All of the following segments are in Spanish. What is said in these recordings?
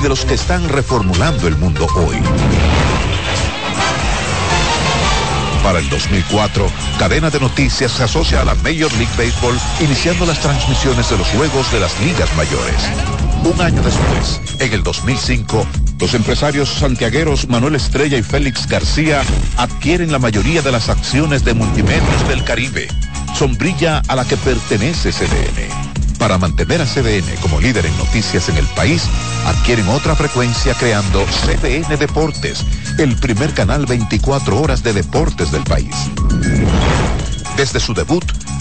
de los que están reformulando el mundo hoy. Para el 2004, Cadena de Noticias se asocia a la Major League Baseball, iniciando las transmisiones de los juegos de las ligas mayores. Un año después, en el 2005, los empresarios santiagueros Manuel Estrella y Félix García adquieren la mayoría de las acciones de Multimedios del Caribe, sombrilla a la que pertenece CDN. Para mantener a CDN como líder en noticias en el país, adquieren otra frecuencia creando CDN Deportes, el primer canal 24 horas de deportes del país. Desde su debut,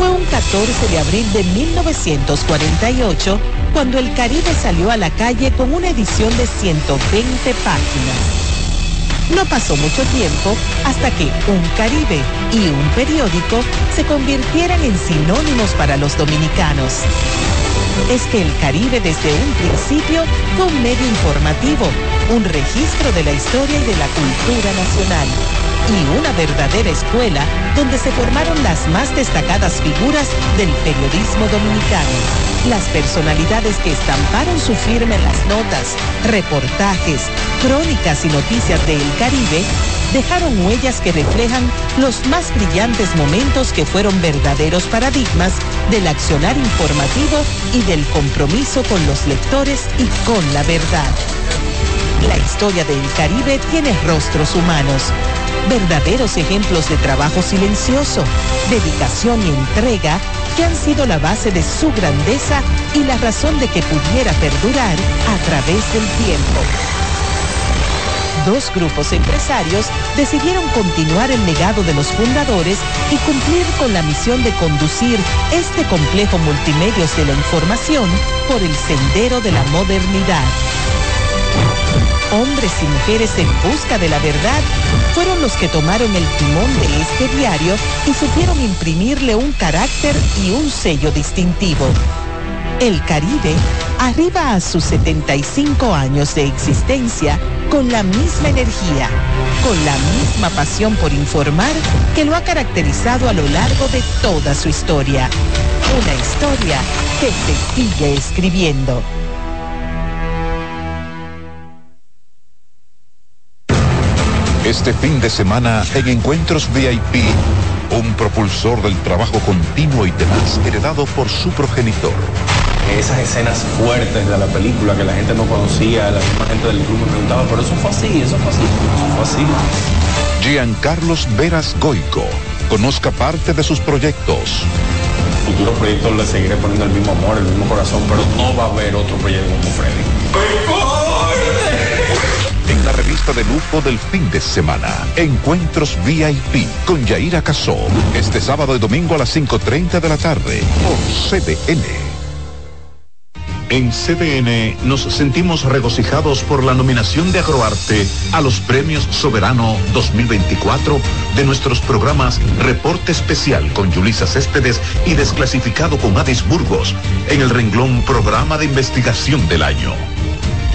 Fue un 14 de abril de 1948 cuando el Caribe salió a la calle con una edición de 120 páginas no pasó mucho tiempo hasta que un Caribe y un periódico se convirtieran en sinónimos para los dominicanos. Es que el Caribe desde un principio fue un medio informativo, un registro de la historia y de la cultura nacional y una verdadera escuela donde se formaron las más destacadas figuras del periodismo dominicano. Las personalidades que estamparon su firma en las notas, reportajes, crónicas y noticias de El Caribe dejaron huellas que reflejan los más brillantes momentos que fueron verdaderos paradigmas del accionar informativo y del compromiso con los lectores y con la verdad. La historia del Caribe tiene rostros humanos verdaderos ejemplos de trabajo silencioso, dedicación y entrega que han sido la base de su grandeza y la razón de que pudiera perdurar a través del tiempo. Dos grupos empresarios decidieron continuar el legado de los fundadores y cumplir con la misión de conducir este complejo multimedios de la información por el sendero de la modernidad hombres y mujeres en busca de la verdad, fueron los que tomaron el timón de este diario y supieron imprimirle un carácter y un sello distintivo. El Caribe arriba a sus 75 años de existencia con la misma energía, con la misma pasión por informar que lo ha caracterizado a lo largo de toda su historia. Una historia que se sigue escribiendo. Este fin de semana en Encuentros VIP, un propulsor del trabajo continuo y demás heredado por su progenitor. Esas escenas fuertes de la película que la gente no conocía, la misma gente del club me preguntaba, pero eso fue así, eso fue así, eso fue así. Giancarlos Veras Goico Conozca parte de sus proyectos. Futuros proyectos le seguiré poniendo el mismo amor, el mismo corazón, pero no va a haber otro proyecto como Freddy. En la revista de lujo del fin de semana, Encuentros VIP con Yaira Casó. Este sábado y domingo a las 5.30 de la tarde por CDN. En CDN nos sentimos regocijados por la nominación de Agroarte a los Premios Soberano 2024 de nuestros programas Reporte Especial con Yulisa Céspedes y Desclasificado con Adis Burgos en el renglón Programa de Investigación del Año.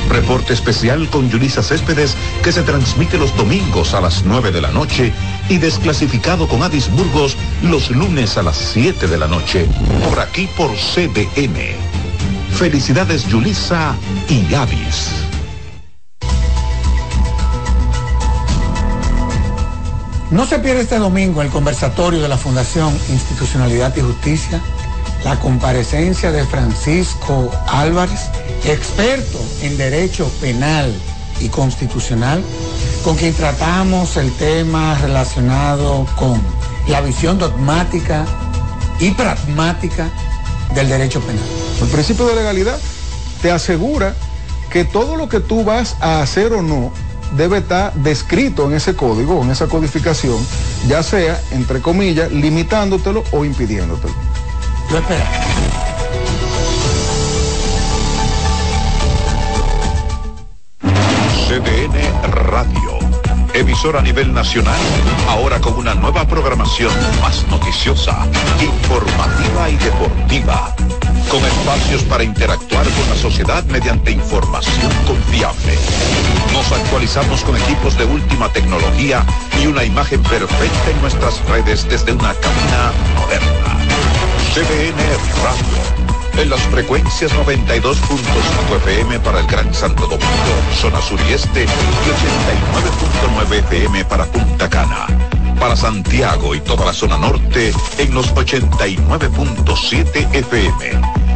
Reporte especial con Yulisa Céspedes que se transmite los domingos a las 9 de la noche y desclasificado con Adis Burgos los lunes a las 7 de la noche. Por aquí por CDN. Felicidades Yulisa y Avis. No se pierde este domingo el conversatorio de la Fundación Institucionalidad y Justicia, la comparecencia de Francisco Álvarez, experto en derecho penal y constitucional, con quien tratamos el tema relacionado con la visión dogmática y pragmática del derecho penal. El principio de legalidad te asegura que todo lo que tú vas a hacer o no debe estar descrito en ese código, en esa codificación, ya sea, entre comillas, limitándotelo o impidiéndotelo. Yo espero. CDN Radio. Emisora a nivel nacional, ahora con una nueva programación más noticiosa, informativa y deportiva. Con espacios para interactuar con la sociedad mediante información confiable. Nos actualizamos con equipos de última tecnología y una imagen perfecta en nuestras redes desde una cabina moderna. CDN Radio en las frecuencias 92.5 FM para el Gran Santo Domingo, zona sur y este, y 89.9 FM para Punta Cana. Para Santiago y toda la zona norte en los 89.7 FM.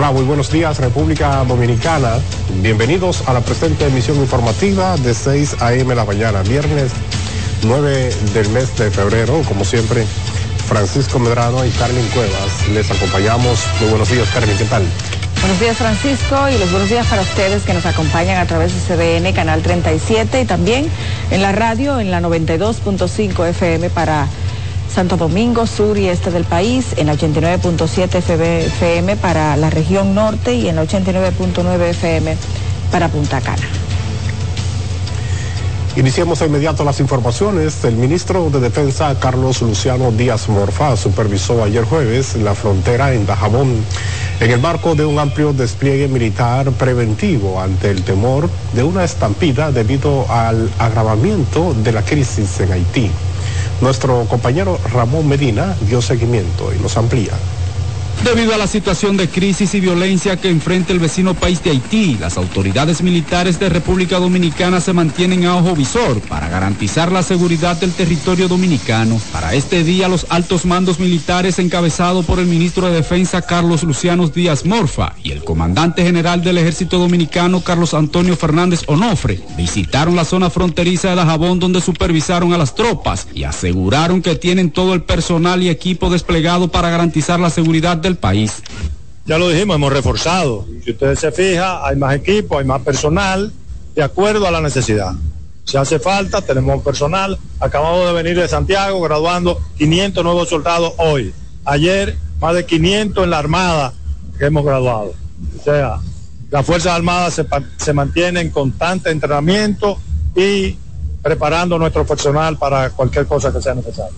Hola, muy buenos días República Dominicana. Bienvenidos a la presente emisión informativa de 6 a.m. la mañana, viernes 9 del mes de febrero. Como siempre, Francisco Medrano y Carmen Cuevas les acompañamos. Muy buenos días, Carmen, ¿qué tal? Buenos días Francisco y los buenos días para ustedes que nos acompañan a través de CDN Canal 37 y también en la radio en la 92.5 FM para Santo Domingo, sur y este del país, en la 89.7 FM para la región norte y en la 89.9 FM para Punta Cana. Iniciamos de inmediato las informaciones. El ministro de Defensa, Carlos Luciano Díaz Morfa, supervisó ayer jueves la frontera en Dajabón en el marco de un amplio despliegue militar preventivo ante el temor de una estampida debido al agravamiento de la crisis en Haití. Nuestro compañero Ramón Medina dio seguimiento y nos amplía. Debido a la situación de crisis y violencia que enfrenta el vecino país de Haití, las autoridades militares de República Dominicana se mantienen a ojo visor para garantizar la seguridad del territorio dominicano. Para este día, los altos mandos militares encabezados por el ministro de Defensa Carlos Luciano Díaz Morfa y el comandante general del Ejército Dominicano Carlos Antonio Fernández Onofre visitaron la zona fronteriza de Dajabón donde supervisaron a las tropas y aseguraron que tienen todo el personal y equipo desplegado para garantizar la seguridad del país. Ya lo dijimos, hemos reforzado. Si ustedes se fijan, hay más equipo, hay más personal, de acuerdo a la necesidad. Si hace falta, tenemos personal. Acabamos de venir de Santiago graduando 500 nuevos soldados hoy. Ayer, más de 500 en la Armada que hemos graduado. O sea, las Fuerzas Armadas se, se mantienen en constante entrenamiento y preparando nuestro personal para cualquier cosa que sea necesaria.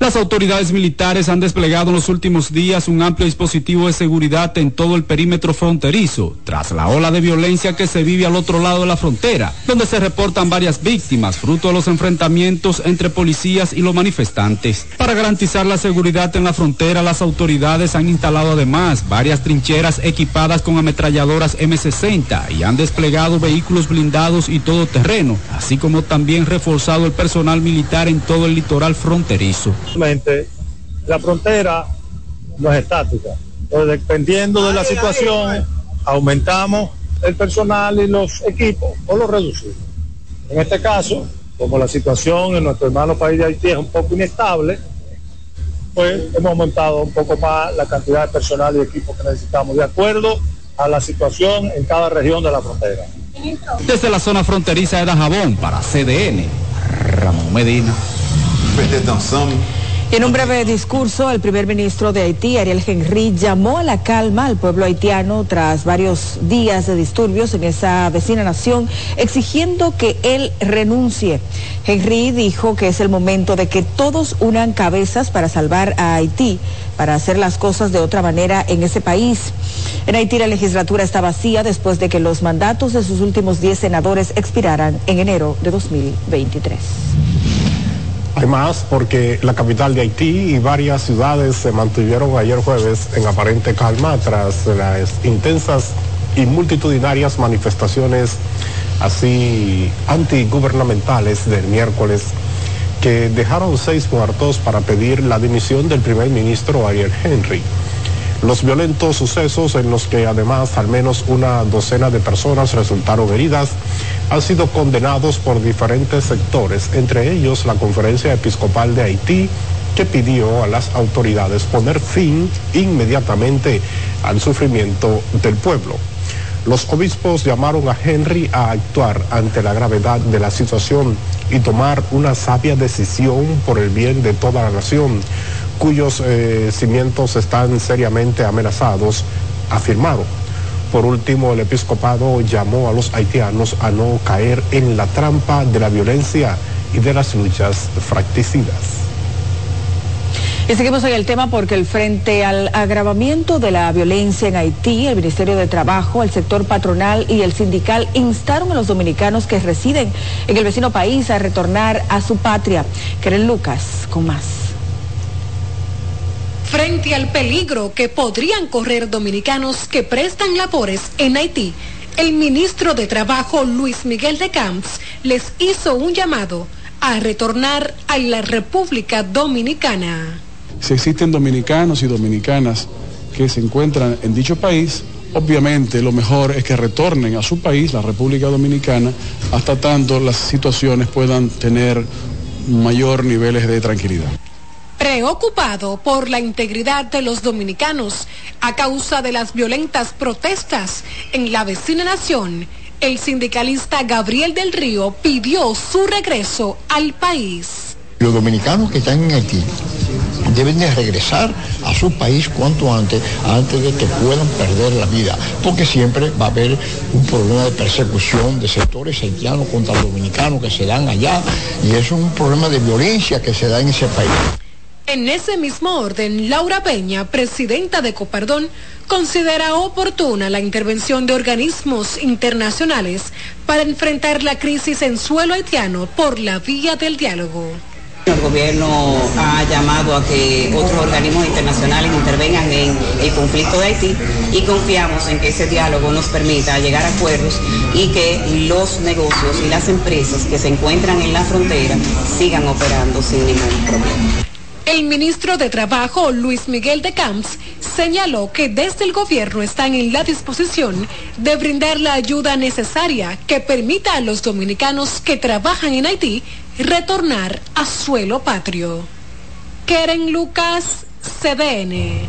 Las autoridades militares han desplegado en los últimos días un amplio dispositivo de seguridad en todo el perímetro fronterizo, tras la ola de violencia que se vive al otro lado de la frontera, donde se reportan varias víctimas fruto de los enfrentamientos entre policías y los manifestantes. Para garantizar la seguridad en la frontera, las autoridades han instalado además varias trincheras equipadas con ametralladoras M60 y han desplegado vehículos blindados y todoterreno, así como también reforzado el personal militar en todo el litoral fronterizo fronterizo. La frontera no es estática. Entonces, dependiendo de la situación, aumentamos el personal y los equipos o los reducimos. En este caso, como la situación en nuestro hermano país de Haití es un poco inestable, pues hemos aumentado un poco más la cantidad de personal y equipos que necesitamos, de acuerdo a la situación en cada región de la frontera. Desde la zona fronteriza de Dajabón para CDN, Ramón Medina. En un breve discurso, el primer ministro de Haití, Ariel Henry, llamó a la calma al pueblo haitiano tras varios días de disturbios en esa vecina nación, exigiendo que él renuncie. Henry dijo que es el momento de que todos unan cabezas para salvar a Haití, para hacer las cosas de otra manera en ese país. En Haití la legislatura está vacía después de que los mandatos de sus últimos 10 senadores expiraran en enero de 2023. Además, porque la capital de Haití y varias ciudades se mantuvieron ayer jueves en aparente calma tras las intensas y multitudinarias manifestaciones así antigubernamentales del miércoles que dejaron seis muertos para pedir la dimisión del primer ministro Ariel Henry. Los violentos sucesos en los que además al menos una docena de personas resultaron heridas han sido condenados por diferentes sectores, entre ellos la Conferencia Episcopal de Haití, que pidió a las autoridades poner fin inmediatamente al sufrimiento del pueblo. Los obispos llamaron a Henry a actuar ante la gravedad de la situación y tomar una sabia decisión por el bien de toda la nación cuyos eh, cimientos están seriamente amenazados, afirmaron. Por último, el episcopado llamó a los haitianos a no caer en la trampa de la violencia y de las luchas fracticidas. Y seguimos en el tema porque el frente al agravamiento de la violencia en Haití, el Ministerio de Trabajo, el sector patronal y el sindical instaron a los dominicanos que residen en el vecino país a retornar a su patria. Keren Lucas, con más frente al peligro que podrían correr dominicanos que prestan labores en Haití, el ministro de Trabajo Luis Miguel de Camps les hizo un llamado a retornar a la República Dominicana. Si existen dominicanos y dominicanas que se encuentran en dicho país, obviamente lo mejor es que retornen a su país, la República Dominicana, hasta tanto las situaciones puedan tener mayor niveles de tranquilidad preocupado por la integridad de los dominicanos a causa de las violentas protestas en la vecina nación, el sindicalista Gabriel del Río pidió su regreso al país. Los dominicanos que están en Haití deben de regresar a su país cuanto antes, antes de que puedan perder la vida, porque siempre va a haber un problema de persecución de sectores haitianos contra los dominicanos que se dan allá, y es un problema de violencia que se da en ese país. En ese mismo orden, Laura Peña, presidenta de Copardón, considera oportuna la intervención de organismos internacionales para enfrentar la crisis en suelo haitiano por la vía del diálogo. El gobierno ha llamado a que otros organismos internacionales intervengan en el conflicto de Haití y confiamos en que ese diálogo nos permita llegar a acuerdos y que los negocios y las empresas que se encuentran en la frontera sigan operando sin ningún problema. El ministro de Trabajo, Luis Miguel de Camps, señaló que desde el gobierno están en la disposición de brindar la ayuda necesaria que permita a los dominicanos que trabajan en Haití retornar a suelo patrio. Keren Lucas, CDN.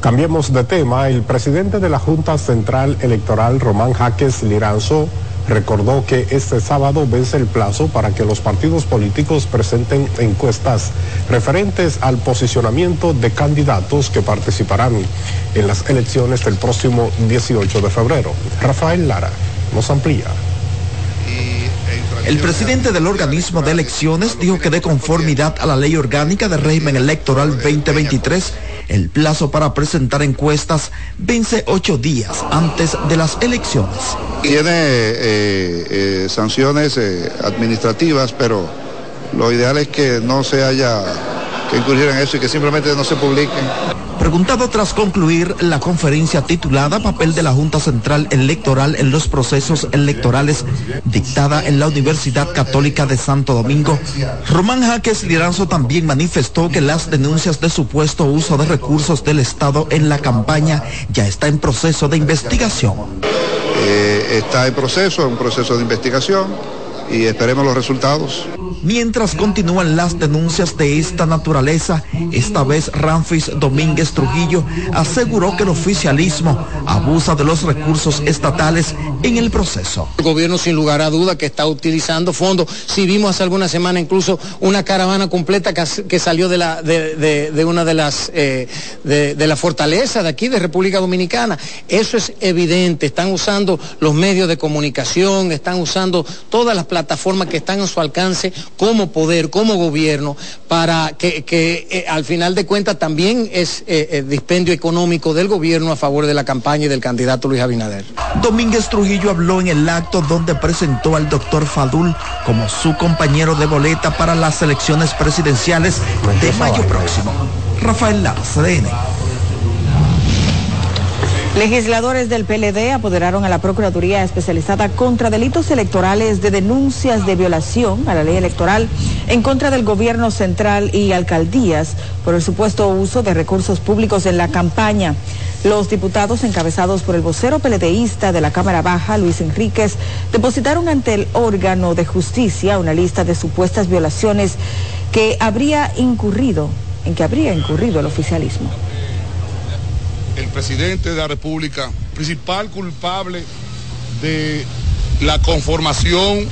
Cambiemos de tema. El presidente de la Junta Central Electoral, Román Jaques Liranzo, recordó que este sábado vence el plazo para que los partidos políticos presenten encuestas referentes al posicionamiento de candidatos que participarán en las elecciones del próximo 18 de febrero. Rafael Lara nos amplía. El presidente del organismo de elecciones dijo que de conformidad a la ley orgánica de régimen electoral 2023, el plazo para presentar encuestas vence ocho días antes de las elecciones. Tiene eh, eh, sanciones eh, administrativas, pero lo ideal es que no se haya que incurrir en eso y que simplemente no se publiquen. Preguntado tras concluir la conferencia titulada Papel de la Junta Central Electoral en los procesos electorales dictada en la Universidad Católica de Santo Domingo, Román Jaques Liranzo también manifestó que las denuncias de supuesto uso de recursos del Estado en la campaña ya está en proceso de investigación. Eh, está en proceso, un proceso de investigación y esperemos los resultados. Mientras continúan las denuncias de esta naturaleza, esta vez Ramfis Domínguez Trujillo aseguró que el oficialismo abusa de los recursos estatales en el proceso. El gobierno sin lugar a duda que está utilizando fondos. Si vimos hace alguna semana incluso una caravana completa que, salió de, una de las eh, de, la fortaleza de aquí de República Dominicana. Eso es evidente. Están usando los medios de comunicación, están usando todas las plataformas que están a su alcance como poder, como gobierno, para que, eh, al final de cuentas también es eh, dispendio económico del gobierno a favor de la campaña y del candidato Luis Abinader. Domínguez Trujillo habló en el acto donde presentó al doctor Fadul como su compañero de boleta para las elecciones presidenciales de mayo próximo. Rafael Lara, CDN. Legisladores del PLD apoderaron a la Procuraduría Especializada contra Delitos Electorales de denuncias de violación a la ley electoral en contra del gobierno central y alcaldías por el supuesto uso de recursos públicos en la campaña. Los diputados encabezados por el vocero peledeísta de la Cámara Baja, Luis Enríquez, depositaron ante el órgano de justicia una lista de supuestas violaciones que habría incurrido, en que habría incurrido el oficialismo presidente de la República, principal culpable de la conformación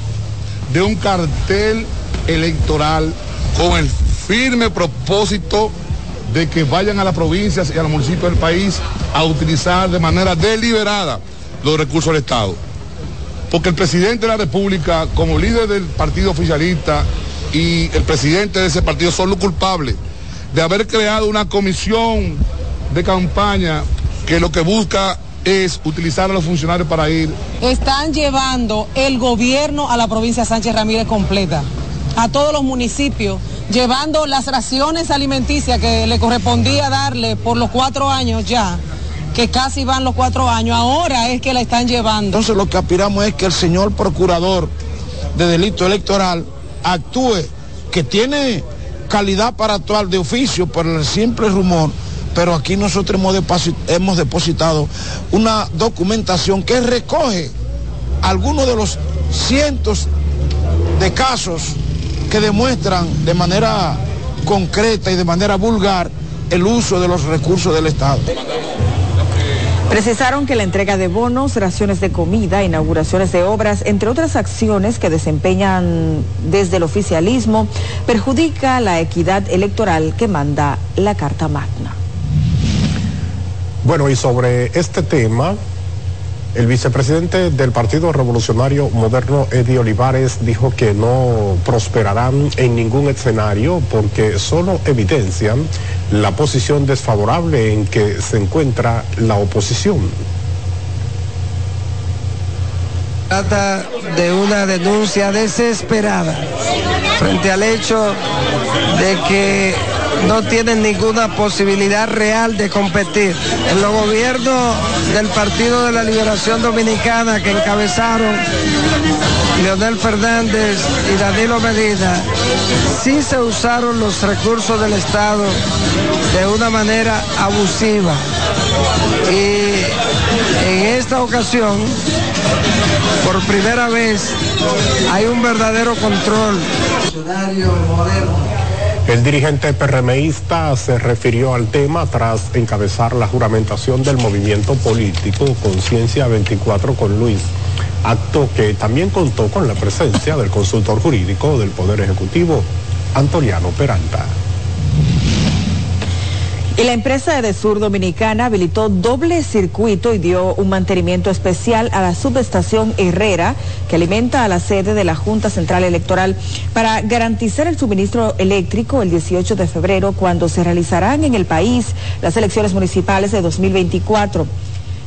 de un cartel electoral con el firme propósito de que vayan a las provincias y a los municipios del país a utilizar de manera deliberada los recursos del Estado. Porque el presidente de la República, como líder del partido oficialista y el presidente de ese partido son los culpables de haber creado una comisión de campaña que lo que busca es utilizar a los funcionarios para ir. Están llevando el gobierno a la provincia Sánchez Ramírez completa, a todos los municipios, llevando las raciones alimenticias que le correspondía darle por los cuatro años ya que casi van los cuatro años, ahora es que la están llevando. Entonces lo que aspiramos es que el señor procurador de delito electoral actúe, que tiene calidad para actuar de oficio por el simple rumor pero aquí nosotros hemos depositado una documentación que recoge algunos de los cientos de casos que demuestran de manera concreta y de manera vulgar el uso de los recursos del Estado. Precisaron que la entrega de bonos, raciones de comida, inauguraciones de obras, entre otras acciones que desempeñan desde el oficialismo, perjudica la equidad electoral que manda la Carta Magna. Bueno, y sobre este tema, el vicepresidente del Partido Revolucionario Moderno, Eddie Olivares, dijo que no prosperarán en ningún escenario porque solo evidencian la posición desfavorable en que se encuentra la oposición. Trata de una denuncia desesperada frente al hecho de que no tienen ninguna posibilidad real de competir. En los gobiernos del Partido de la Liberación Dominicana que encabezaron Leonel Fernández y Danilo Medina, sí se usaron los recursos del Estado de una manera abusiva. Y en esta ocasión, por primera vez, hay un verdadero control. El dirigente PRMista se refirió al tema tras encabezar la juramentación del movimiento político Conciencia 24 con Luis, acto que también contó con la presencia del consultor jurídico del Poder Ejecutivo, Antoniano Peralta. Y la empresa de Sur Dominicana habilitó doble circuito y dio un mantenimiento especial a la subestación Herrera, que alimenta a la sede de la Junta Central Electoral, para garantizar el suministro eléctrico el 18 de febrero, cuando se realizarán en el país las elecciones municipales de 2024.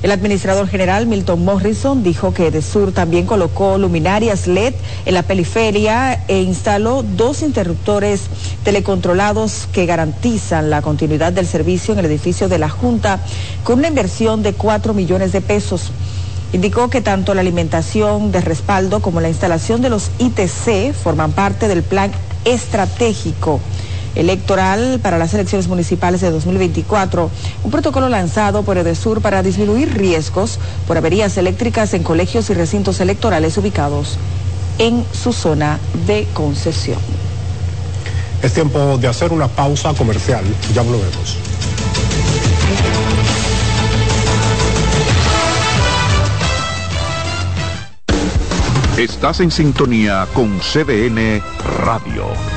El administrador general Milton Morrison dijo que Edesur también colocó luminarias LED en la periferia e instaló dos interruptores telecontrolados que garantizan la continuidad del servicio en el edificio de la Junta con una inversión de 4 millones de pesos. Indicó que tanto la alimentación de respaldo como la instalación de los ITC forman parte del plan estratégico electoral para las elecciones municipales de 2024, un protocolo lanzado por Edesur para disminuir riesgos por averías eléctricas en colegios y recintos electorales ubicados en su zona de concesión. Es tiempo de hacer una pausa comercial, ya volvemos. Estás en sintonía con CDN Radio.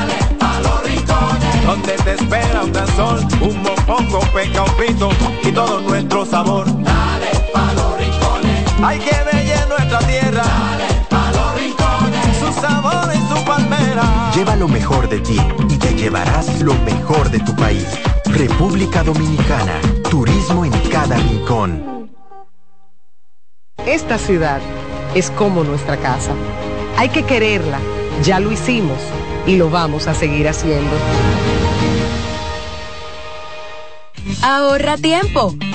donde te espera un gran sol, un mopongo, peca, un pito y todo nuestro sabor. Dale pa los rincones, hay que bella nuestra tierra. Dale pa los rincones, su sabor y su palmera. Lleva lo mejor de ti y te llevarás lo mejor de tu país. República Dominicana, turismo en cada rincón. Esta ciudad es como nuestra casa. Hay que quererla, ya lo hicimos y lo vamos a seguir haciendo. Ahorra tiempo.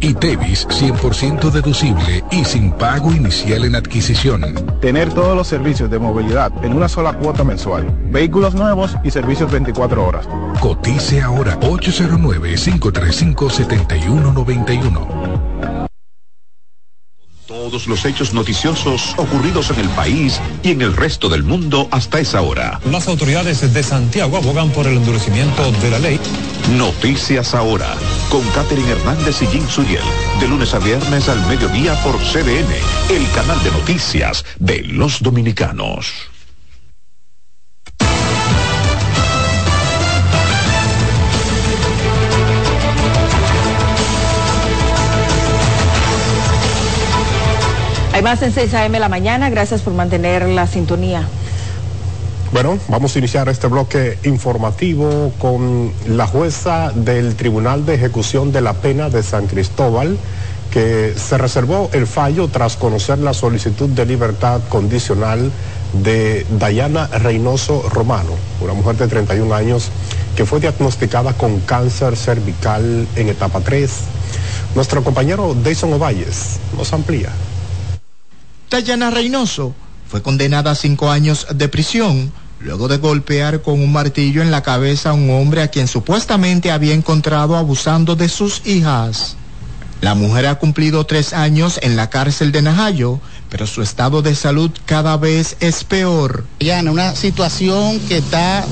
Y Tevis 100% deducible y sin pago inicial en adquisición. Tener todos los servicios de movilidad en una sola cuota mensual. Vehículos nuevos y servicios 24 horas. Cotice ahora 809-535-7191. Todos los hechos noticiosos ocurridos en el país y en el resto del mundo hasta esa hora. Las autoridades de Santiago abogan por el endurecimiento de la ley. Noticias ahora, con Catherine Hernández y Jim Suriel, de lunes a viernes al mediodía por CDN, el canal de noticias de los dominicanos. Hay más en 6 a.m. la mañana. Gracias por mantener la sintonía. Bueno, vamos a iniciar este bloque informativo con la jueza del Tribunal de Ejecución de la Pena de San Cristóbal, que se reservó el fallo tras conocer la solicitud de libertad condicional de Dayana Reynoso Romano, una mujer de 31 años que fue diagnosticada con cáncer cervical en etapa 3. Nuestro compañero Dayson Ovalles nos amplía. Dayana Reynoso fue condenada a cinco años de prisión luego de golpear con un martillo en la cabeza a un hombre a quien supuestamente había encontrado abusando de sus hijas. La mujer ha cumplido tres años en la cárcel de Najayo, pero su estado de salud cada vez es peor. Diana, una situación que está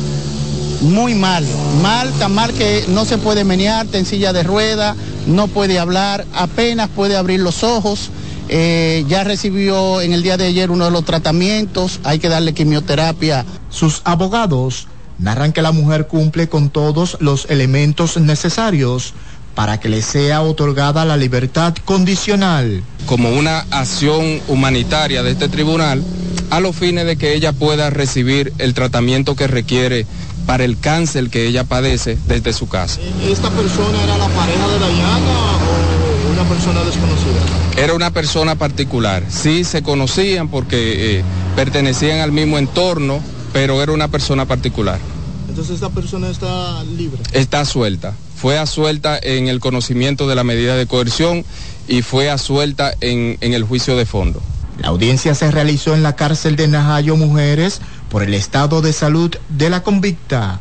muy mal, mal, tan mal que no se puede menear, está en silla de rueda, no puede hablar, apenas puede abrir los ojos. Eh, ya recibió en el día de ayer uno de los tratamientos, hay que darle quimioterapia. Sus abogados narran que la mujer cumple con todos los elementos necesarios para que le sea otorgada la libertad condicional. Como una acción humanitaria de este tribunal, a los fines de que ella pueda recibir el tratamiento que requiere para el cáncer que ella padece desde su casa. ¿Esta persona era la pareja de Dayana persona desconocida? Era una persona particular. Sí se conocían porque eh, pertenecían al mismo entorno, pero era una persona particular. Entonces esta persona está libre. Está suelta. Fue asuelta en el conocimiento de la medida de coerción y fue asuelta en, en el juicio de fondo. La audiencia se realizó en la cárcel de Najayo Mujeres por el estado de salud de la convicta.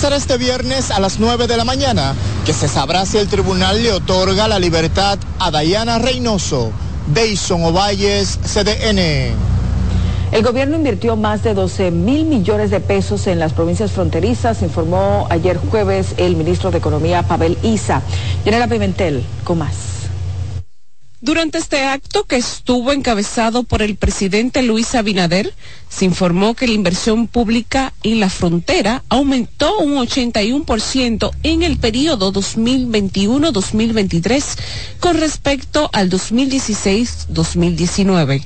Será este viernes a las 9 de la mañana que se sabrá si el tribunal le otorga la libertad a Dayana Reynoso. Deison Ovalles, CDN. El gobierno invirtió más de 12 mil millones de pesos en las provincias fronterizas, informó ayer jueves el ministro de Economía Pavel Isa. Yanela Pimentel, con más. Durante este acto, que estuvo encabezado por el presidente Luis Abinader, se informó que la inversión pública en la frontera aumentó un 81% en el periodo 2021-2023 con respecto al 2016-2019.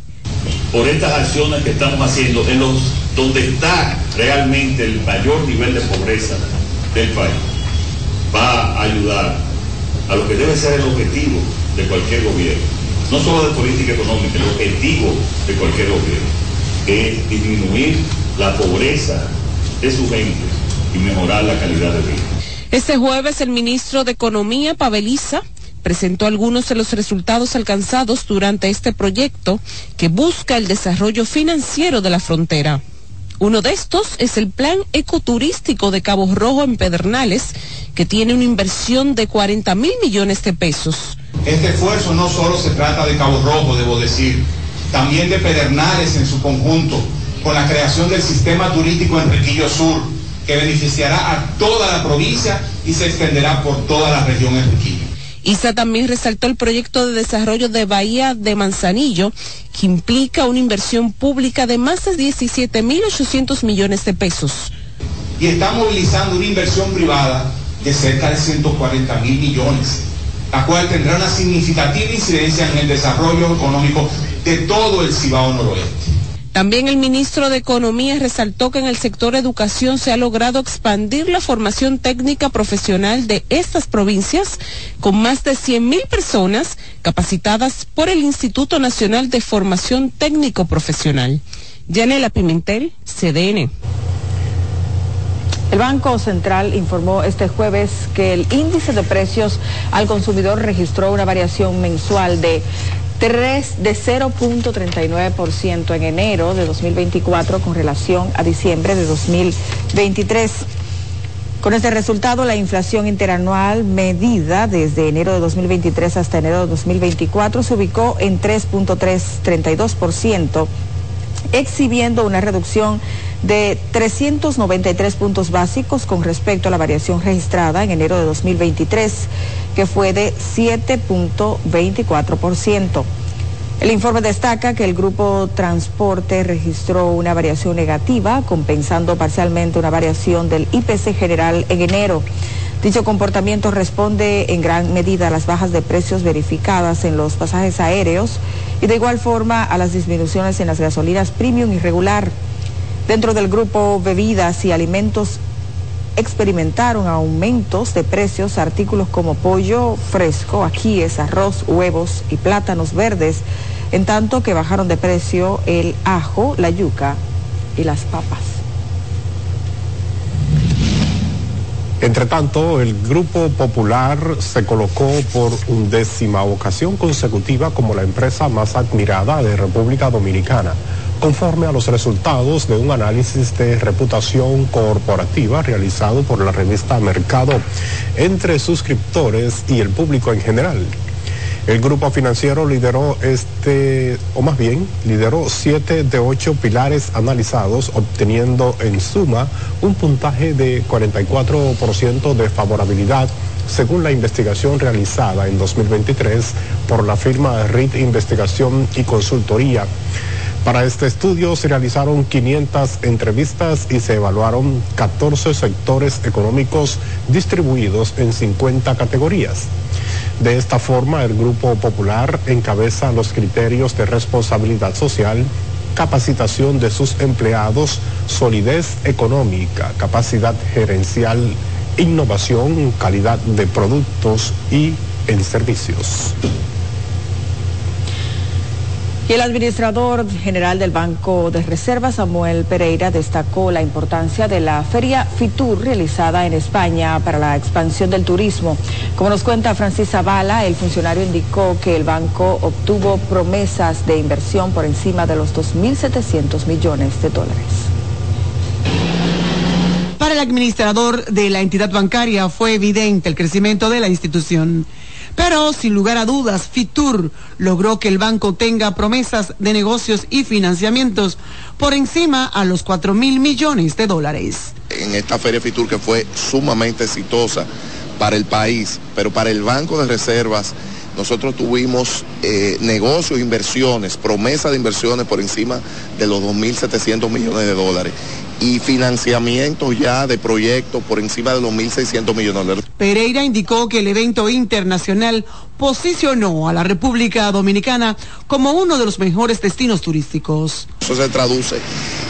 Por estas acciones que estamos haciendo, en los donde está realmente el mayor nivel de pobreza del país, va a ayudar a lo que debe ser el objetivo de cualquier gobierno, no solo de política económica, el objetivo de cualquier gobierno, es disminuir la pobreza de su gente y mejorar la calidad de vida. Este jueves el ministro de Economía, Paveliza, presentó algunos de los resultados alcanzados durante este proyecto que busca el desarrollo financiero de la frontera. Uno de estos es el Plan Ecoturístico de Cabo Rojo en Pedernales, que tiene una inversión de 40 mil millones de pesos. Este esfuerzo no solo se trata de Cabo Rojo, debo decir, también de Pedernales en su conjunto, con la creación del sistema turístico Enriquillo Sur, que beneficiará a toda la provincia y se extenderá por toda la región Enriquillo. ISA también resaltó el proyecto de desarrollo de Bahía de Manzanillo, que implica una inversión pública de más de 17.800 millones de pesos. Y está movilizando una inversión privada de cerca de 140 mil millones, la cual tendrá una significativa incidencia en el desarrollo económico de todo el Cibao Noroeste. También el ministro de Economía resaltó que en el sector educación se ha logrado expandir la formación técnica profesional de estas provincias con más de 100.000 personas capacitadas por el Instituto Nacional de Formación Técnico Profesional. Yanela Pimentel, CDN. El Banco Central informó este jueves que el índice de precios al consumidor registró una variación mensual de 3 de 0.39% en enero de 2024 con relación a diciembre de 2023. Con este resultado, la inflación interanual medida desde enero de 2023 hasta enero de 2024 se ubicó en 3.332%, exhibiendo una reducción de 393 puntos básicos con respecto a la variación registrada en enero de 2023, que fue de 7.24%. El informe destaca que el grupo Transporte registró una variación negativa, compensando parcialmente una variación del IPC general en enero. Dicho comportamiento responde en gran medida a las bajas de precios verificadas en los pasajes aéreos y de igual forma a las disminuciones en las gasolinas premium y regular. Dentro del grupo bebidas y alimentos experimentaron aumentos de precios artículos como pollo fresco, ajíes, arroz, huevos y plátanos verdes, en tanto que bajaron de precio el ajo, la yuca y las papas. Entre tanto, el Grupo Popular se colocó por undécima ocasión consecutiva como la empresa más admirada de República Dominicana, conforme a los resultados de un análisis de reputación corporativa realizado por la revista Mercado entre suscriptores y el público en general. El grupo financiero lideró este, o más bien, lideró siete de ocho pilares analizados, obteniendo en suma un puntaje de 44% de favorabilidad según la investigación realizada en 2023 por la firma RIT Investigación y Consultoría. Para este estudio se realizaron 500 entrevistas y se evaluaron 14 sectores económicos distribuidos en 50 categorías. De esta forma, el Grupo Popular encabeza los criterios de responsabilidad social, capacitación de sus empleados, solidez económica, capacidad gerencial, innovación, calidad de productos y en servicios. El administrador general del Banco de Reserva, Samuel Pereira, destacó la importancia de la feria FITUR realizada en España para la expansión del turismo. Como nos cuenta Francis Zavala, el funcionario indicó que el banco obtuvo promesas de inversión por encima de los 2.700 millones de dólares. Para el administrador de la entidad bancaria fue evidente el crecimiento de la institución. Pero sin lugar a dudas, Fitur logró que el banco tenga promesas de negocios y financiamientos por encima a los 4 mil millones de dólares. En esta feria Fitur que fue sumamente exitosa para el país, pero para el Banco de Reservas nosotros tuvimos eh, negocios, inversiones, promesas de inversiones por encima de los 2.700 millones de dólares y financiamiento ya de proyectos por encima de los 1.600 millones de dólares. Pereira indicó que el evento internacional posicionó a la República Dominicana como uno de los mejores destinos turísticos. Eso se traduce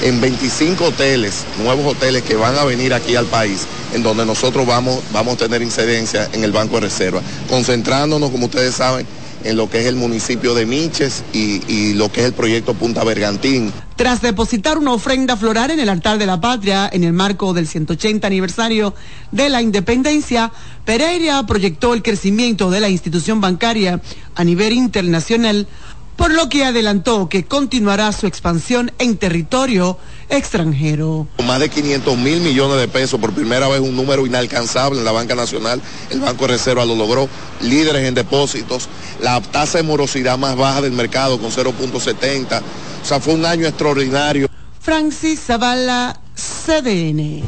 en 25 hoteles, nuevos hoteles que van a venir aquí al país, en donde nosotros vamos, vamos a tener incidencia en el Banco de Reserva, concentrándonos, como ustedes saben, en lo que es el municipio de Miches y, y, lo que es el proyecto Punta Bergantín. Tras depositar una ofrenda floral en el altar de la patria en el marco del 180 aniversario de la independencia, Pereira proyectó el crecimiento de la institución bancaria a nivel internacional, por lo que adelantó que continuará su expansión en territorio extranjero. Más de 500 mil millones de pesos, por primera vez un número inalcanzable en la banca nacional, el Banco de Reserva lo logró, líderes en depósitos, la tasa de morosidad más baja del mercado con 0.70, o sea, fue un año extraordinario. Francis Zavala, CDN.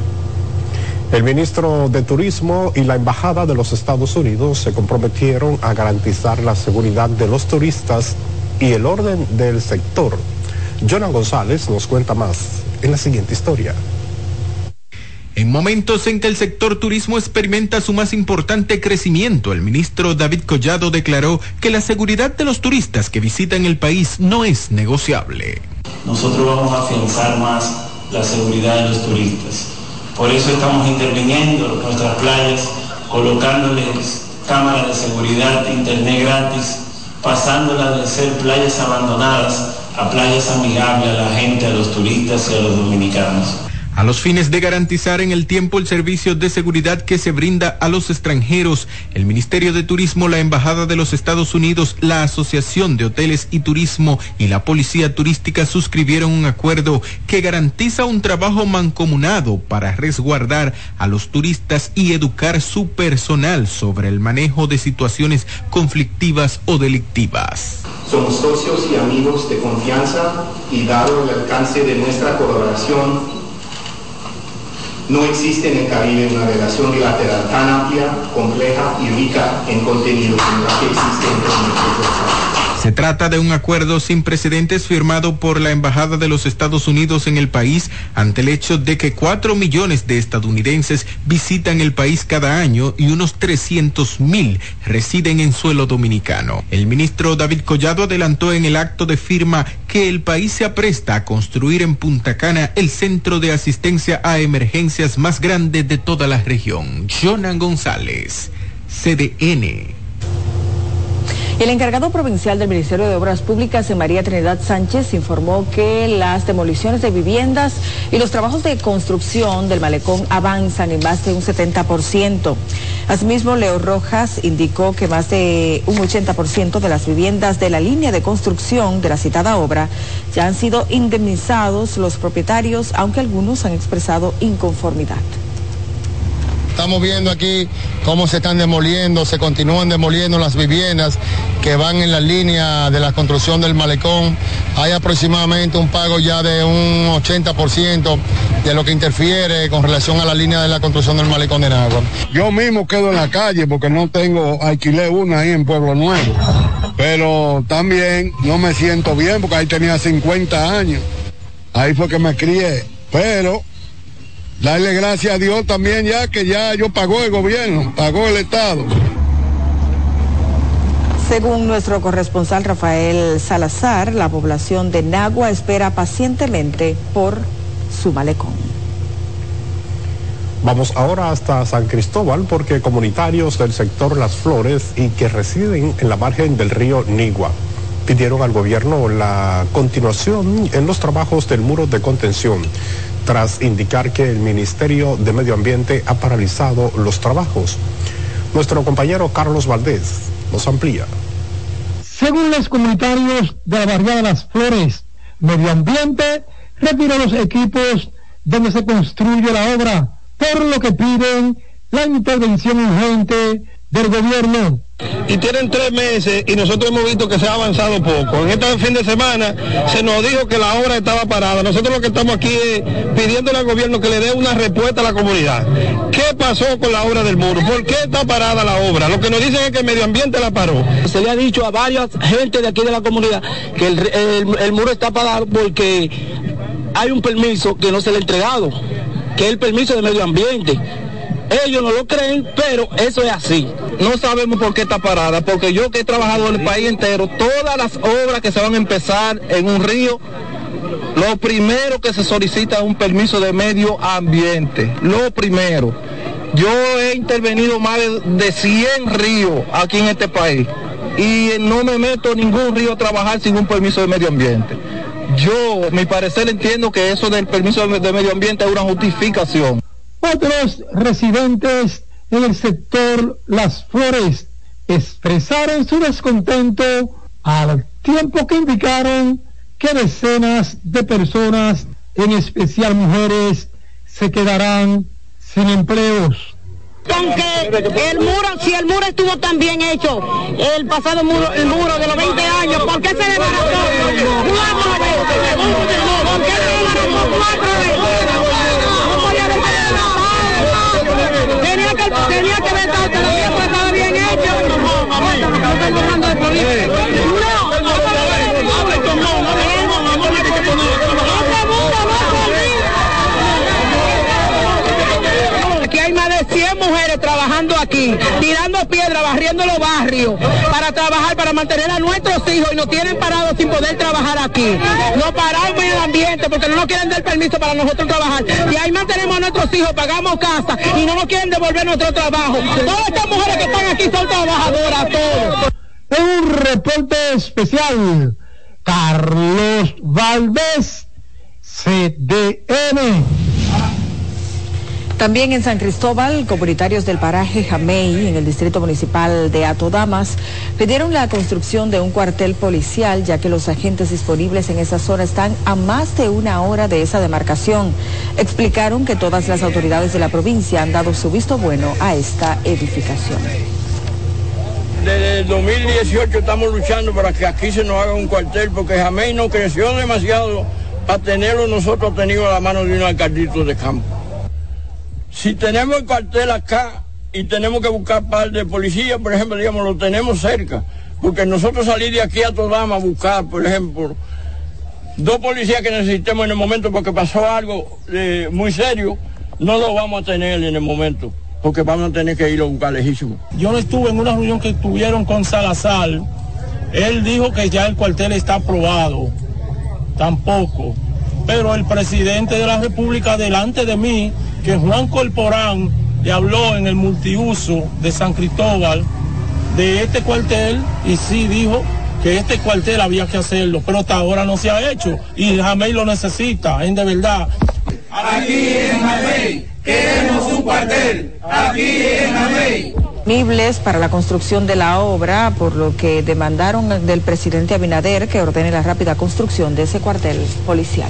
El ministro de Turismo y la Embajada de los Estados Unidos se comprometieron a garantizar la seguridad de los turistas y el orden del sector. Jonah González nos cuenta más en la siguiente historia. En momentos en que el sector turismo experimenta su más importante crecimiento, el ministro David Collado declaró que la seguridad de los turistas que visitan el país no es negociable. Nosotros vamos a afianzar más la seguridad de los turistas. Por eso estamos interviniendo en nuestras playas, colocándoles cámaras de seguridad, internet gratis, pasándolas de ser playas abandonadas a playas amigables a la gente, a los turistas y a los dominicanos. A los fines de garantizar en el tiempo el servicio de seguridad que se brinda a los extranjeros, el Ministerio de Turismo, la Embajada de los Estados Unidos, la Asociación de Hoteles y Turismo y la Policía Turística suscribieron un acuerdo que garantiza un trabajo mancomunado para resguardar a los turistas y educar su personal sobre el manejo de situaciones conflictivas o delictivas. Somos socios y amigos de confianza y dado el alcance de nuestra colaboración, no existe en el Caribe una relación bilateral tan amplia, compleja y rica en contenido como la que existe entre nuestros dos países. Se trata de un acuerdo sin precedentes firmado por la Embajada de los Estados Unidos en el país ante el hecho de que cuatro millones de estadounidenses visitan el país cada año y unos 300 mil residen en suelo dominicano. El ministro David Collado adelantó en el acto de firma que el país se apresta a construir en Punta Cana el centro de asistencia a emergencias más grande de toda la región. Jonan González, CDN. El encargado provincial del Ministerio de Obras Públicas, María Trinidad Sánchez, informó que las demoliciones de viviendas y los trabajos de construcción del malecón avanzan en más de un 70%. Asimismo, Leo Rojas indicó que más de un 80% de las viviendas de la línea de construcción de la citada obra ya han sido indemnizados los propietarios, aunque algunos han expresado inconformidad. Estamos viendo aquí cómo se están demoliendo, se continúan demoliendo las viviendas que van en la línea de la construcción del malecón. Hay aproximadamente un pago ya de un 80% de lo que interfiere con relación a la línea de la construcción del malecón de Nagua. Yo mismo quedo en la calle porque no tengo, alquilé una ahí en Pueblo Nuevo Pero también no me siento bien porque ahí tenía 50 años. Ahí fue que me crié. Pero darle gracias a Dios también ya que ya yo pagó el gobierno, pagó el Estado. Según nuestro corresponsal Rafael Salazar, la población de Nagua espera pacientemente por su malecón. Vamos ahora hasta San Cristóbal porque comunitarios del sector Las Flores y que residen en la margen del río Nigua pidieron al gobierno la continuación en los trabajos del muro de contención tras indicar que el Ministerio de Medio Ambiente ha paralizado los trabajos. Nuestro compañero Carlos Valdés nos amplía. Según los comunitarios de la barriada Las Flores, Medio Ambiente retiró los equipos donde se construye la obra, por lo que piden la intervención urgente del gobierno. Y tienen tres meses y nosotros hemos visto que se ha avanzado poco. En este fin de semana se nos dijo que la obra estaba parada. Nosotros lo que estamos aquí es pidiéndole al gobierno que le dé una respuesta a la comunidad. ¿Qué pasó con la obra del muro? ¿Por qué está parada la obra? Lo que nos dicen es que el medio ambiente la paró. Se le ha dicho a varias gente de aquí de la comunidad que el, el muro está parado porque hay un permiso que no se le ha entregado, que es el permiso de medio ambiente ellos no lo creen, pero eso es así. No sabemos por qué está parada, porque yo que he trabajado en el país entero, todas las obras que se van a empezar en un río, lo primero que se solicita es un permiso de medio ambiente. Lo primero. Yo he intervenido más de 100 ríos aquí en este país y no me meto en ningún río a trabajar sin un permiso de medio ambiente. Yo, mi parecer, entiendo que eso del permiso de medio ambiente es una justificación. Otros residentes en el sector Las Flores expresaron su descontento al tiempo que indicaron que decenas de personas, en especial mujeres, se quedarán sin empleos. Aunque el muro, si el muro estuvo tan bien hecho, el pasado muro, el muro de los 20 años, ¿por qué se desbarató tirando piedra, barriendo los barrios, para trabajar, para mantener a nuestros hijos y nos tienen parados sin poder trabajar aquí. No paramos en el ambiente porque no nos quieren dar permiso para nosotros trabajar. Y ahí mantenemos a nuestros hijos, pagamos casa y no nos quieren devolver nuestro trabajo. Todas estas mujeres que están aquí son trabajadoras, todos. Un reporte especial, Carlos Valdés, CDN. También en San Cristóbal, comunitarios del paraje Jamey, en el distrito municipal de Atodamas, pidieron la construcción de un cuartel policial, ya que los agentes disponibles en esa zona están a más de una hora de esa demarcación. Explicaron que todas las autoridades de la provincia han dado su visto bueno a esta edificación. Desde el 2018 estamos luchando para que aquí se nos haga un cuartel, porque Jamey no creció demasiado para tenerlo nosotros tenido a la mano de un alcaldito de campo. Si tenemos el cuartel acá y tenemos que buscar par de policía, por ejemplo, digamos, lo tenemos cerca, porque nosotros salir de aquí a Todama a buscar, por ejemplo, dos policías que necesitemos en el momento porque pasó algo eh, muy serio, no lo vamos a tener en el momento, porque vamos a tener que ir a buscar lejísimo. Yo no estuve en una reunión que tuvieron con Salazar, él dijo que ya el cuartel está aprobado, tampoco, pero el presidente de la República delante de mí que Juan Corporán le habló en el multiuso de San Cristóbal de este cuartel y sí dijo que este cuartel había que hacerlo, pero hasta ahora no se ha hecho y Jamey lo necesita, en de verdad. Aquí en Jamey queremos un cuartel, aquí en Jamey para la construcción de la obra, por lo que demandaron del presidente Abinader que ordene la rápida construcción de ese cuartel policial.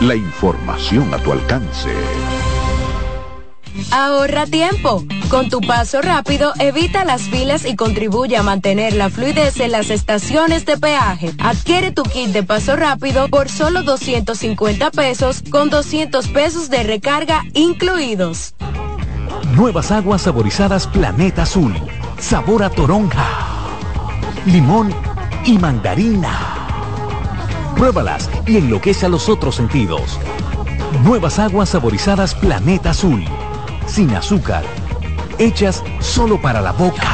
La información a tu alcance. Ahorra tiempo. Con tu paso rápido, evita las filas y contribuye a mantener la fluidez en las estaciones de peaje. Adquiere tu kit de paso rápido por solo 250 pesos con 200 pesos de recarga incluidos. Nuevas aguas saborizadas Planeta Azul. Sabor a toronja, limón y mandarina. Pruébalas y enloquece a los otros sentidos. Nuevas aguas saborizadas Planeta Azul. Sin azúcar. Hechas solo para la boca.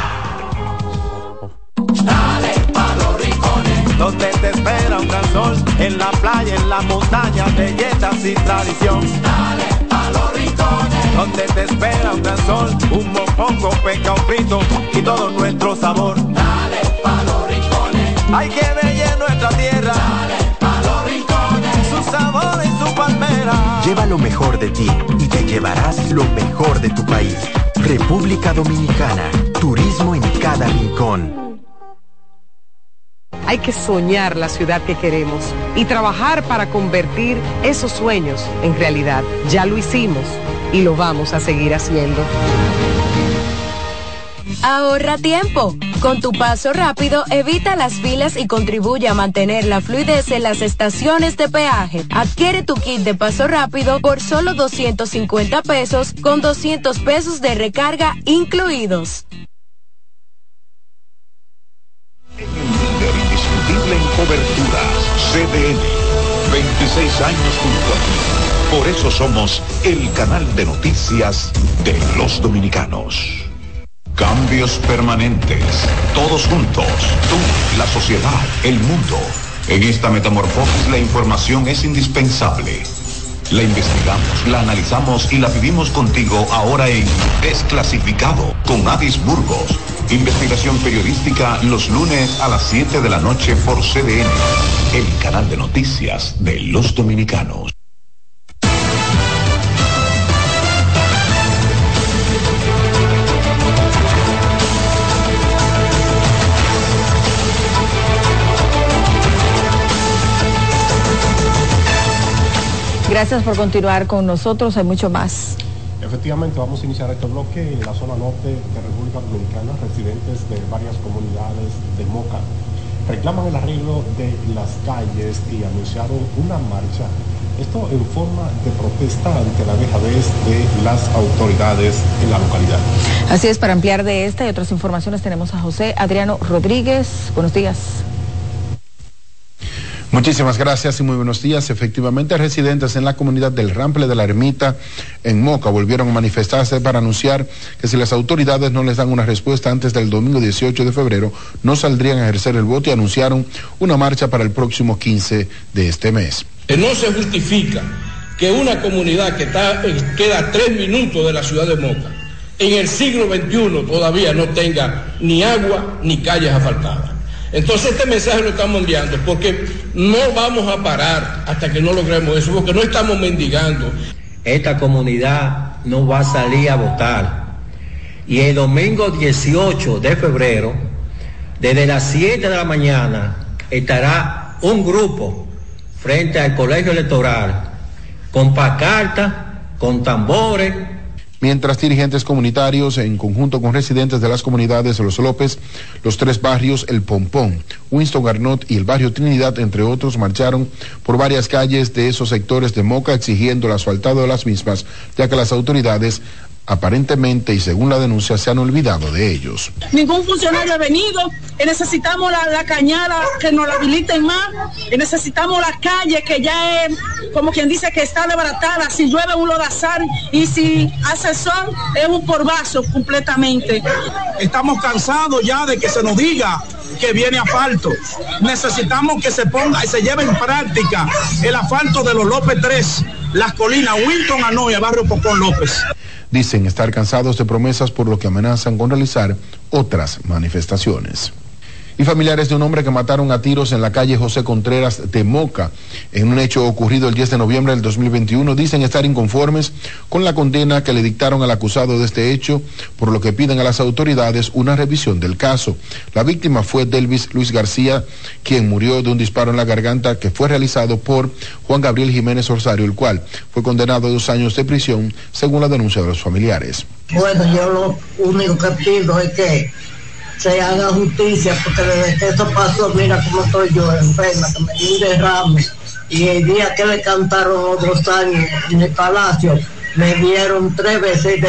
Dale pa' los rincones, donde te espera un gran sol, en la playa, en la montaña, belletas y tradición. Dale pa' los rincones, donde te espera un gran sol, un mopongo, peca, un frito y todo nuestro sabor. Dale pa' los rincones, hay que ver Lleva lo mejor de ti y te llevarás lo mejor de tu país. República Dominicana, turismo en cada rincón. Hay que soñar la ciudad que queremos y trabajar para convertir esos sueños en realidad. Ya lo hicimos y lo vamos a seguir haciendo. Ahorra tiempo. Con tu paso rápido, evita las filas y contribuye a mantener la fluidez en las estaciones de peaje. Adquiere tu kit de paso rápido por solo 250 pesos con 200 pesos de recarga incluidos. Líder indiscutible en coberturas. CDN. 26 años junto a. Por eso somos el canal de noticias de los dominicanos. Cambios permanentes. Todos juntos. Tú, la sociedad, el mundo. En esta metamorfosis la información es indispensable. La investigamos, la analizamos y la vivimos contigo ahora en Desclasificado con Adis Burgos. Investigación periodística los lunes a las 7 de la noche por CDN, el canal de noticias de los dominicanos. Gracias por continuar con nosotros, hay mucho más. Efectivamente, vamos a iniciar este bloque en la zona norte de República Dominicana. Residentes de varias comunidades de Moca reclaman el arreglo de las calles y anunciaron una marcha. Esto en forma de protesta ante la dejadez de las autoridades en la localidad. Así es, para ampliar de esta y otras informaciones tenemos a José Adriano Rodríguez. Buenos días. Muchísimas gracias y muy buenos días. Efectivamente, residentes en la comunidad del Rample de la Ermita en Moca volvieron a manifestarse para anunciar que si las autoridades no les dan una respuesta antes del domingo 18 de febrero, no saldrían a ejercer el voto y anunciaron una marcha para el próximo 15 de este mes. No se justifica que una comunidad que está, queda a tres minutos de la ciudad de Moca, en el siglo XXI todavía no tenga ni agua ni calles asfaltadas. Entonces este mensaje lo estamos enviando porque no vamos a parar hasta que no logremos eso, porque no estamos mendigando. Esta comunidad no va a salir a votar. Y el domingo 18 de febrero, desde las 7 de la mañana, estará un grupo frente al colegio electoral con pacartas, con tambores, mientras dirigentes comunitarios, en conjunto con residentes de las comunidades de Los López, los tres barrios El Pompón, Winston Garnot y el barrio Trinidad, entre otros, marcharon por varias calles de esos sectores de Moca exigiendo el asfaltado de las mismas, ya que las autoridades aparentemente y según la denuncia se han olvidado de ellos. Ningún funcionario ha venido, y necesitamos la, cañada que nos la habiliten más, y necesitamos la calle que ya es, como quien dice que está desbaratada, si llueve un lodazar y si hace sol es un porvazo completamente. Estamos cansados ya de que se nos diga que viene asfalto. Necesitamos que se ponga y se lleve en práctica el asfalto de los López 3, las colinas, Wilton Anoya, barrio Pocón López. Dicen estar cansados de promesas por lo que amenazan con realizar otras manifestaciones. Y familiares de un hombre que mataron a tiros en la calle José Contreras de Moca en un hecho ocurrido el 10 de noviembre del 2021 dicen estar inconformes con la condena que le dictaron al acusado de este hecho, por lo que piden a las autoridades una revisión del caso. La víctima fue Delvis Luis García, quien murió de un disparo en la garganta que fue realizado por Juan Gabriel Jiménez Orsario, el cual fue condenado a dos años de prisión, según la denuncia de los familiares. Bueno, yo lo único que pido es que se haga justicia, porque desde que eso pasó, mira cómo estoy yo enferma, que me dio un derrame. Y el día que le cantaron los dos años en el palacio, me dieron tres veces,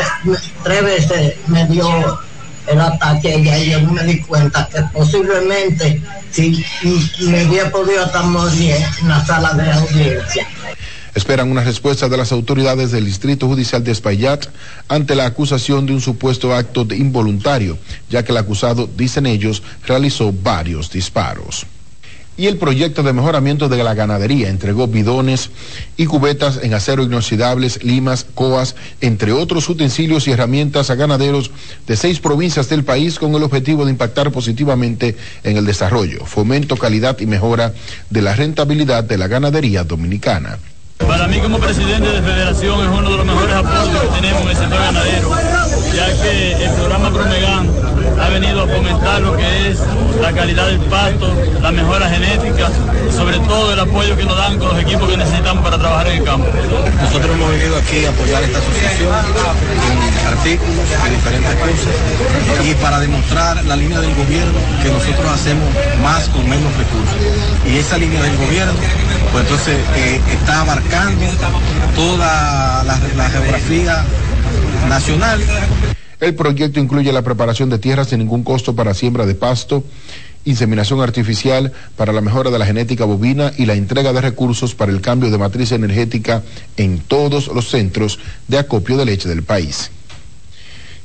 tres veces me dio el ataque y ahí yo me di cuenta que posiblemente si me había podido estar morir en la sala de audiencia. Esperan una respuesta de las autoridades del Distrito Judicial de Espaillat ante la acusación de un supuesto acto de involuntario, ya que el acusado, dicen ellos, realizó varios disparos y el proyecto de mejoramiento de la ganadería entregó bidones y cubetas en acero inoxidables, limas, coas, entre otros utensilios y herramientas a ganaderos de seis provincias del país con el objetivo de impactar positivamente en el desarrollo, fomento, calidad y mejora de la rentabilidad de la ganadería dominicana. Para mí como presidente de federación es uno de los mejores apoyos que tenemos en el sector ganadero, ya que el programa Promegan ha venido a fomentar lo que es la calidad del pasto, la mejora genética sobre todo el apoyo que nos dan con los equipos que necesitamos para trabajar en el campo. Nosotros hemos venido aquí a apoyar esta asociación en artículos, en diferentes cosas y para demostrar la línea del gobierno que nosotros hacemos más con menos recursos. Y esa línea del gobierno, pues entonces eh, está abarcando toda la, geografía nacional. El proyecto incluye la preparación de tierras sin ningún costo para siembra de pasto, inseminación artificial para la mejora de la genética bovina y la entrega de recursos para el cambio de matriz energética en todos los centros de acopio de leche del país.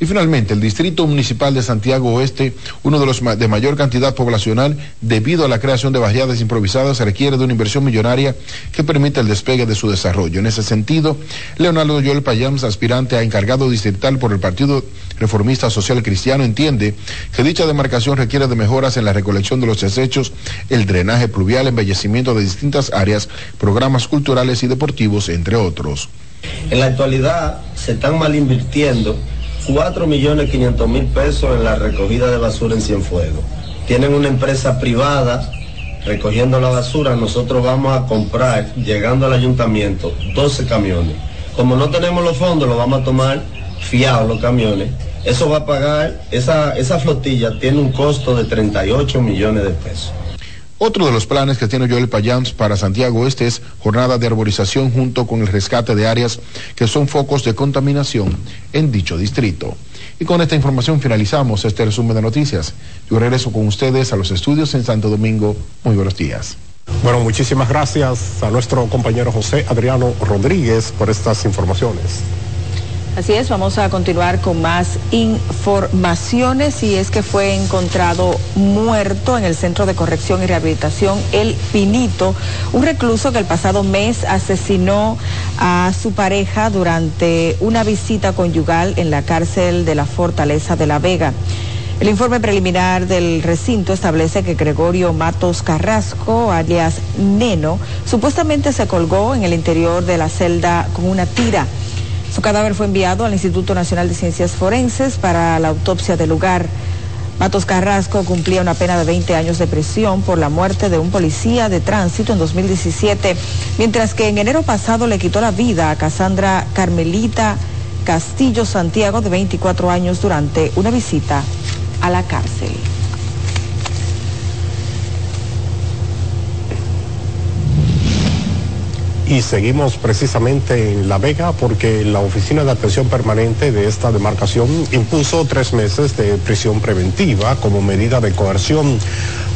Y finalmente, el Distrito Municipal de Santiago Oeste, uno de los de mayor cantidad poblacional, debido a la creación de barriadas improvisadas, requiere de una inversión millonaria que permita el despegue de su desarrollo. En ese sentido, Leonardo Joel Payams, aspirante a encargado distrital por el Partido Reformista Social Cristiano, entiende que dicha demarcación requiere de mejoras en la recolección de los desechos, el drenaje pluvial, embellecimiento de distintas áreas, programas culturales y deportivos, entre otros. En la actualidad se están mal invirtiendo 4 millones 500 mil pesos en la recogida de basura en Cienfuegos. Tienen una empresa privada recogiendo la basura, nosotros vamos a comprar, llegando al ayuntamiento, 12 camiones. Como no tenemos los fondos, lo vamos a tomar fiados los camiones. Eso va a pagar, esa, esa flotilla tiene un costo de 38 millones de pesos. Otro de los planes que tiene Joel Payans para Santiago Este es jornada de arborización junto con el rescate de áreas que son focos de contaminación en dicho distrito. Y con esta información finalizamos este resumen de noticias. Yo regreso con ustedes a los estudios en Santo Domingo. Muy buenos días. Bueno, muchísimas gracias a nuestro compañero José Adriano Rodríguez por estas informaciones. Así es, vamos a continuar con más informaciones y es que fue encontrado muerto en el Centro de Corrección y Rehabilitación El Pinito, un recluso que el pasado mes asesinó a su pareja durante una visita conyugal en la cárcel de la Fortaleza de la Vega. El informe preliminar del recinto establece que Gregorio Matos Carrasco, alias Neno, supuestamente se colgó en el interior de la celda con una tira. Su cadáver fue enviado al Instituto Nacional de Ciencias Forenses para la autopsia del lugar. Matos Carrasco cumplía una pena de 20 años de prisión por la muerte de un policía de tránsito en 2017, mientras que en enero pasado le quitó la vida a Cassandra Carmelita Castillo Santiago, de 24 años, durante una visita a la cárcel. Y seguimos precisamente en La Vega porque la Oficina de Atención Permanente de esta demarcación impuso tres meses de prisión preventiva como medida de coerción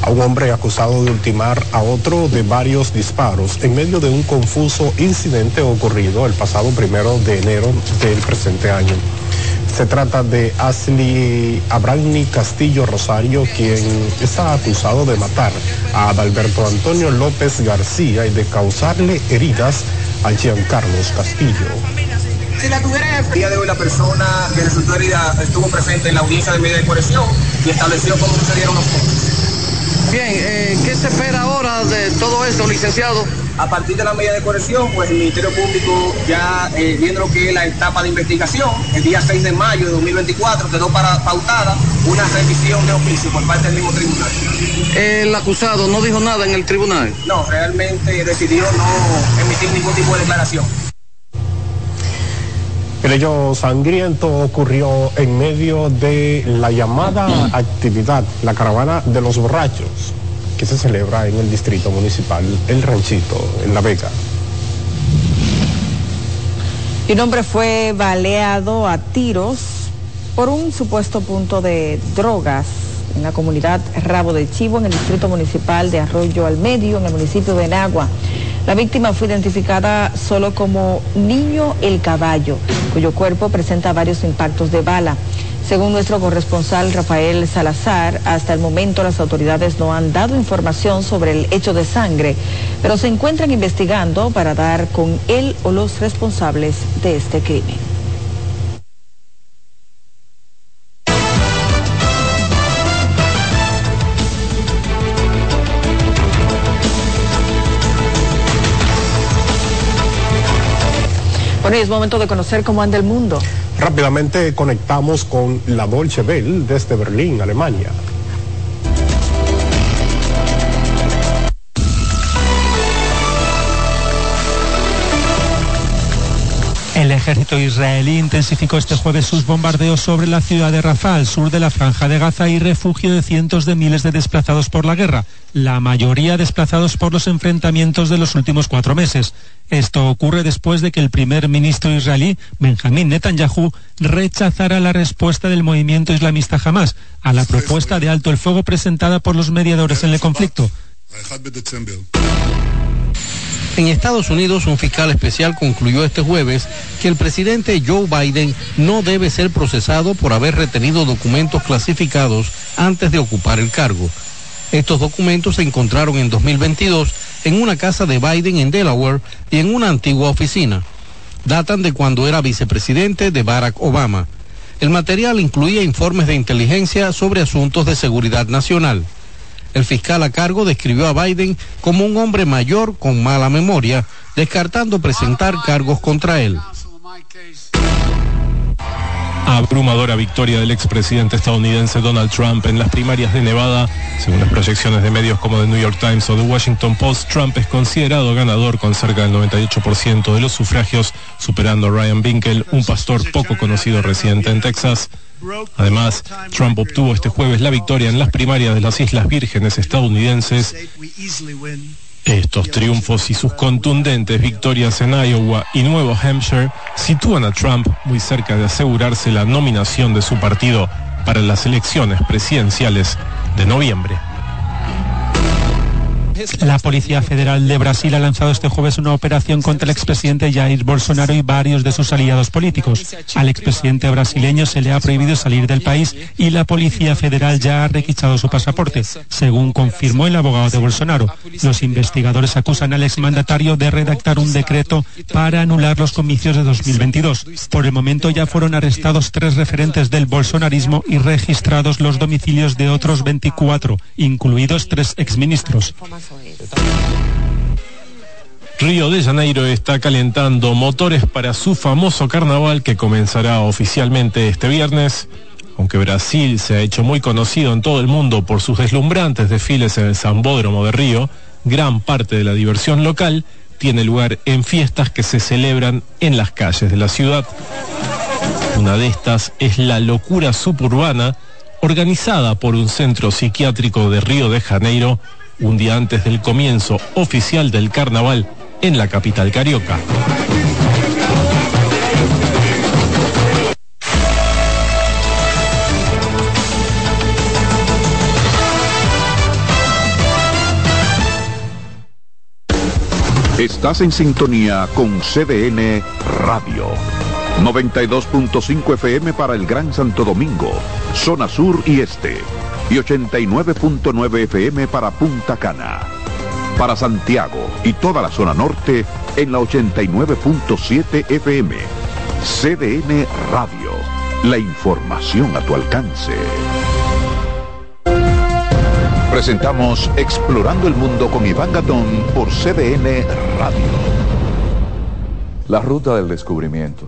a un hombre acusado de ultimar a otro de varios disparos en medio de un confuso incidente ocurrido el pasado primero de enero del presente año. Se trata de Ashley Abrani Castillo Rosario, quien está acusado de matar a Adalberto Antonio López García y de causarle heridas a Giancarlos Castillo. Si la tuviera el día de hoy la persona que resultó herida estuvo presente en la audiencia de medida de coerción y estableció cómo sucedieron los hechos. Bien, eh, ¿qué se espera ahora de todo esto, licenciado? A partir de la medida de corrección, pues el Ministerio Público ya eh, viendo lo que es la etapa de investigación, el día 6 de mayo de 2024 quedó para, pautada una revisión de oficio por parte del mismo tribunal. El acusado no dijo nada en el tribunal. No, realmente decidió no emitir ningún tipo de declaración. El hecho sangriento ocurrió en medio de la llamada actividad, la caravana de los borrachos, que se celebra en el distrito municipal El Ranchito, en La Vega. Y un hombre fue baleado a tiros por un supuesto punto de drogas en la comunidad Rabo de Chivo, en el distrito municipal de Arroyo al Medio, en el municipio de Nagua. La víctima fue identificada solo como Niño el Caballo, cuyo cuerpo presenta varios impactos de bala. Según nuestro corresponsal Rafael Salazar, hasta el momento las autoridades no han dado información sobre el hecho de sangre, pero se encuentran investigando para dar con él o los responsables de este crimen. Bueno, es momento de conocer cómo anda el mundo. Rápidamente conectamos con la Dolce Welle desde Berlín, Alemania. Ejército israelí intensificó este jueves sus bombardeos sobre la ciudad de Rafah, al sur de la franja de Gaza y refugio de cientos de miles de desplazados por la guerra, la mayoría desplazados por los enfrentamientos de los últimos cuatro meses. Esto ocurre después de que el primer ministro israelí, Benjamín Netanyahu, rechazara la respuesta del movimiento islamista Hamas a la propuesta de alto el fuego presentada por los mediadores en el conflicto. En Estados Unidos, un fiscal especial concluyó este jueves que el presidente Joe Biden no debe ser procesado por haber retenido documentos clasificados antes de ocupar el cargo. Estos documentos se encontraron en 2022 en una casa de Biden en Delaware y en una antigua oficina. Datan de cuando era vicepresidente de Barack Obama. El material incluía informes de inteligencia sobre asuntos de seguridad nacional. El fiscal a cargo describió a Biden como un hombre mayor con mala memoria, descartando presentar cargos contra él. Abrumadora victoria del expresidente estadounidense Donald Trump en las primarias de Nevada. Según las proyecciones de medios como The New York Times o The Washington Post, Trump es considerado ganador con cerca del 98% de los sufragios, superando a Ryan Binkel, un pastor poco conocido residente en Texas. Además, Trump obtuvo este jueves la victoria en las primarias de las Islas Vírgenes estadounidenses. Estos triunfos y sus contundentes victorias en Iowa y Nuevo Hampshire sitúan a Trump muy cerca de asegurarse la nominación de su partido para las elecciones presidenciales de noviembre. La Policía Federal de Brasil ha lanzado este jueves una operación contra el expresidente Jair Bolsonaro y varios de sus aliados políticos. Al expresidente brasileño se le ha prohibido salir del país y la Policía Federal ya ha requisado su pasaporte, según confirmó el abogado de Bolsonaro. Los investigadores acusan al exmandatario de redactar un decreto para anular los comicios de 2022. Por el momento ya fueron arrestados tres referentes del bolsonarismo y registrados los domicilios de otros 24, incluidos tres exministros. Río de Janeiro está calentando motores para su famoso carnaval que comenzará oficialmente este viernes. Aunque Brasil se ha hecho muy conocido en todo el mundo por sus deslumbrantes desfiles en el Zambódromo de Río, gran parte de la diversión local tiene lugar en fiestas que se celebran en las calles de la ciudad. Una de estas es la locura suburbana, organizada por un centro psiquiátrico de Río de Janeiro un día antes del comienzo oficial del carnaval en la capital carioca. Estás en sintonía con CDN Radio. 92.5 FM para el Gran Santo Domingo, zona sur y este y 89.9 FM para Punta Cana. Para Santiago y toda la zona norte en la 89.7 FM. CDN Radio. La información a tu alcance. Presentamos Explorando el Mundo con Iván Gatón por CDN Radio. La ruta del descubrimiento.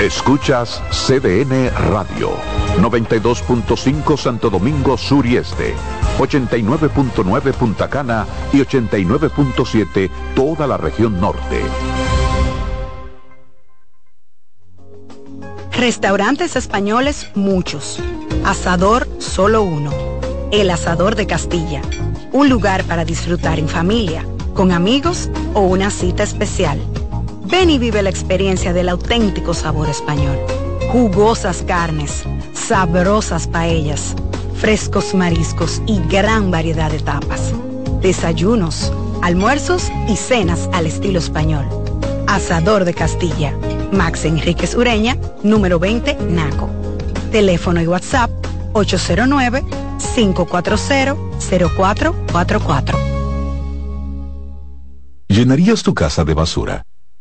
Escuchas CDN Radio, 92.5 Santo Domingo Sur y Este, 89.9 Punta Cana y 89.7 toda la región norte. Restaurantes españoles muchos. Asador solo uno. El Asador de Castilla. Un lugar para disfrutar en familia, con amigos o una cita especial. Ven y vive la experiencia del auténtico sabor español. Jugosas carnes, sabrosas paellas, frescos mariscos y gran variedad de tapas. Desayunos, almuerzos y cenas al estilo español. Asador de Castilla. Max Enríquez Ureña, número 20, Naco. Teléfono y WhatsApp 809-540-0444. ¿Llenarías tu casa de basura?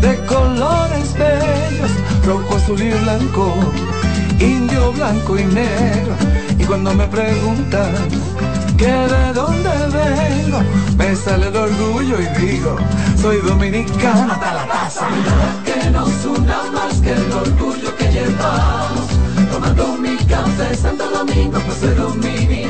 de colores bellos, rojo, azul y blanco, indio, blanco y negro. Y cuando me preguntan que de dónde vengo, me sale el orgullo y digo, soy dominicano hasta la taza. Que nos una más que el orgullo que llevamos, tomando mi café Santo Domingo, pues soy dominicano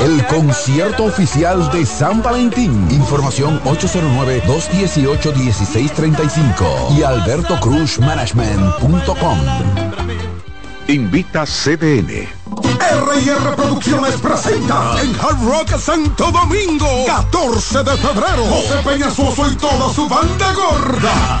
El concierto oficial de San Valentín. Información 809-218-1635 y albertocruzmanagement.com. Invita CDN. R&R Producciones presenta en Hard Rock Santo Domingo 14 de febrero José Peñasoso y toda su banda gorda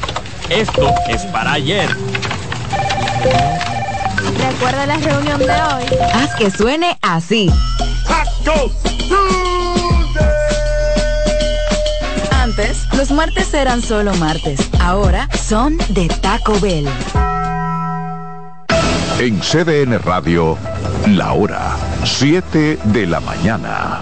Esto es para ayer. Recuerda la reunión de hoy. Haz que suene así. Antes, los martes eran solo martes. Ahora son de Taco Bell. En CDN Radio, la hora 7 de la mañana.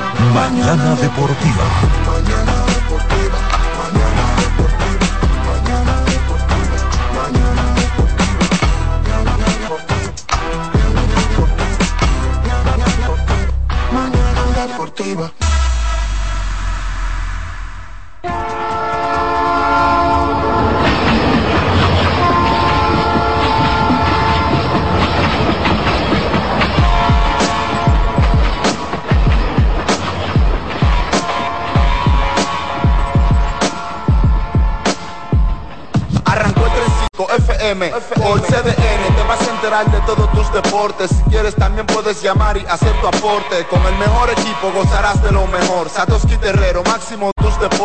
Mañana Deportiva. deportiva. Arrancó FM por CDN, te vas a enterar de todos tus deportes. Si quieres también puedes llamar y hacer tu aporte. Con el mejor equipo gozarás de lo mejor. Satoshi Terrero, máximo tus deportes.